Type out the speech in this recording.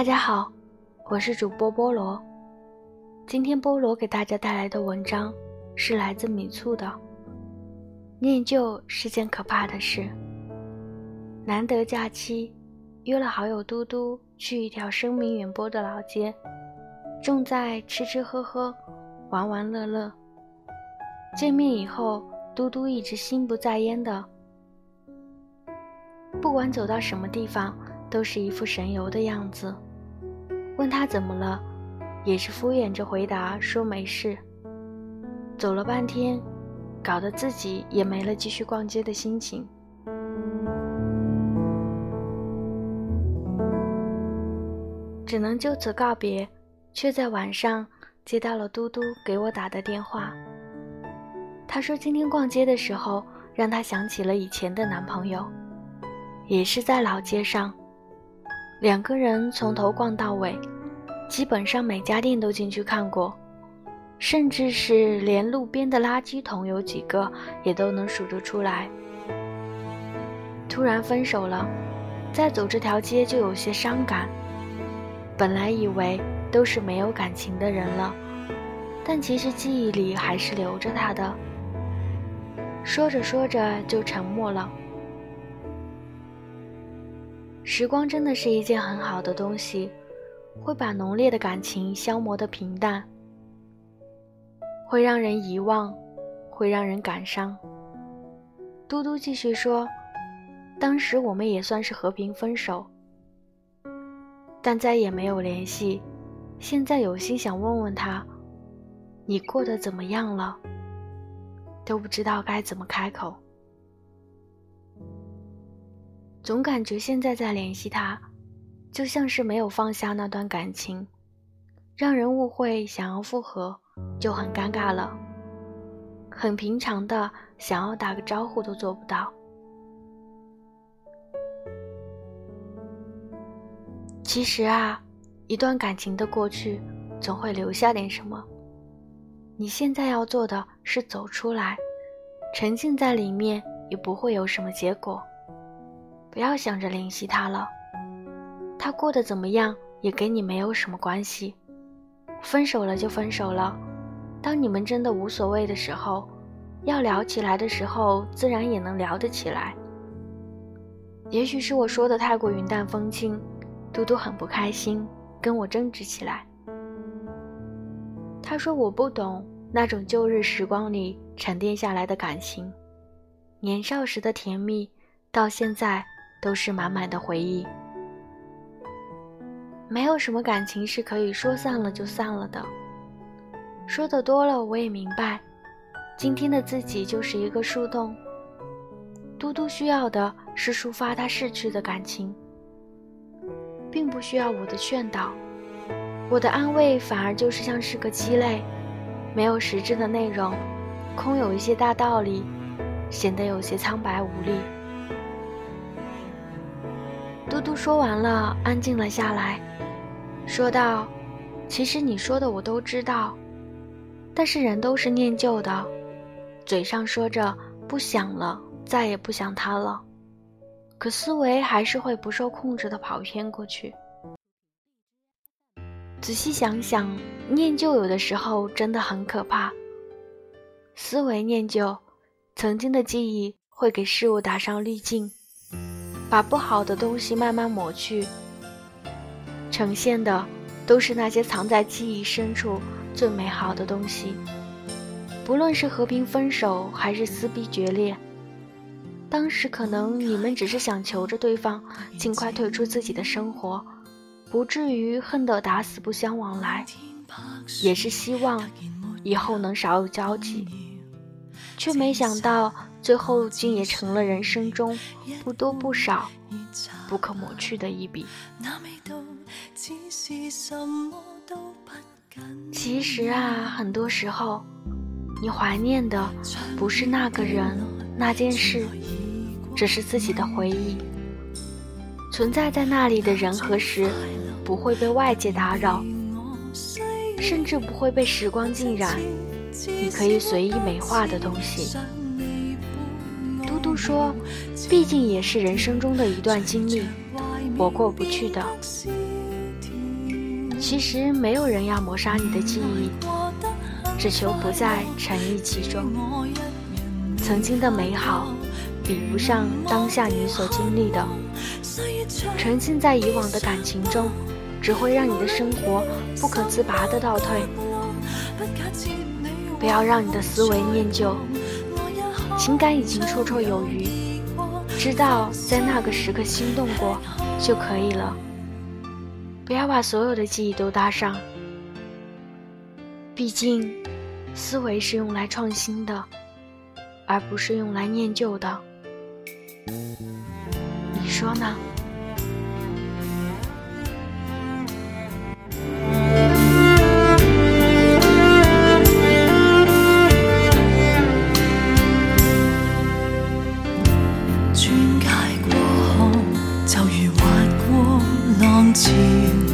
大家好，我是主播菠萝。今天菠萝给大家带来的文章是来自米醋的。念旧是件可怕的事。难得假期，约了好友嘟嘟去一条声名远播的老街，重在吃吃喝喝、玩玩乐乐。见面以后，嘟嘟一直心不在焉的，不管走到什么地方。都是一副神游的样子，问他怎么了，也是敷衍着回答说没事。走了半天，搞得自己也没了继续逛街的心情，只能就此告别。却在晚上接到了嘟嘟给我打的电话，他说今天逛街的时候让他想起了以前的男朋友，也是在老街上。两个人从头逛到尾，基本上每家店都进去看过，甚至是连路边的垃圾桶有几个也都能数得出来。突然分手了，再走这条街就有些伤感。本来以为都是没有感情的人了，但其实记忆里还是留着他的。说着说着就沉默了。时光真的是一件很好的东西，会把浓烈的感情消磨得平淡，会让人遗忘，会让人感伤。嘟嘟继续说：“当时我们也算是和平分手，但再也没有联系。现在有心想问问他，你过得怎么样了？都不知道该怎么开口。”总感觉现在再联系他，就像是没有放下那段感情，让人误会想要复合就很尴尬了。很平常的想要打个招呼都做不到。其实啊，一段感情的过去，总会留下点什么。你现在要做的是走出来，沉浸在里面也不会有什么结果。不要想着联系他了，他过得怎么样也跟你没有什么关系。分手了就分手了，当你们真的无所谓的时候，要聊起来的时候，自然也能聊得起来。也许是我说的太过云淡风轻，嘟嘟很不开心，跟我争执起来。他说我不懂那种旧日时光里沉淀下来的感情，年少时的甜蜜，到现在。都是满满的回忆，没有什么感情是可以说散了就散了的。说的多了，我也明白，今天的自己就是一个树洞。嘟嘟需要的是抒发他逝去的感情，并不需要我的劝导，我的安慰反而就是像是个鸡肋，没有实质的内容，空有一些大道理，显得有些苍白无力。嘟嘟说完了，安静了下来，说道：“其实你说的我都知道，但是人都是念旧的，嘴上说着不想了，再也不想他了，可思维还是会不受控制的跑偏过去。仔细想想，念旧有的时候真的很可怕。思维念旧，曾经的记忆会给事物打上滤镜。”把不好的东西慢慢抹去，呈现的都是那些藏在记忆深处最美好的东西。不论是和平分手还是撕逼决裂，当时可能你们只是想求着对方尽快退出自己的生活，不至于恨得打死不相往来，也是希望以后能少有交集，却没想到。最后竟也成了人生中不多不少、不可抹去的一笔。其实啊，很多时候，你怀念的不是那个人、那件事，只是自己的回忆。存在在那里的人和事，不会被外界打扰，甚至不会被时光浸染。你可以随意美化的东西。都说，毕竟也是人生中的一段经历，我过不去的。其实没有人要抹杀你的记忆，只求不再沉溺其中。曾经的美好，比不上当下你所经历的。沉浸在以往的感情中，只会让你的生活不可自拔的倒退。不要让你的思维念旧，情感已经绰绰有余，知道在那个时刻心动过就可以了。不要把所有的记忆都搭上，毕竟，思维是用来创新的，而不是用来念旧的。你说呢？情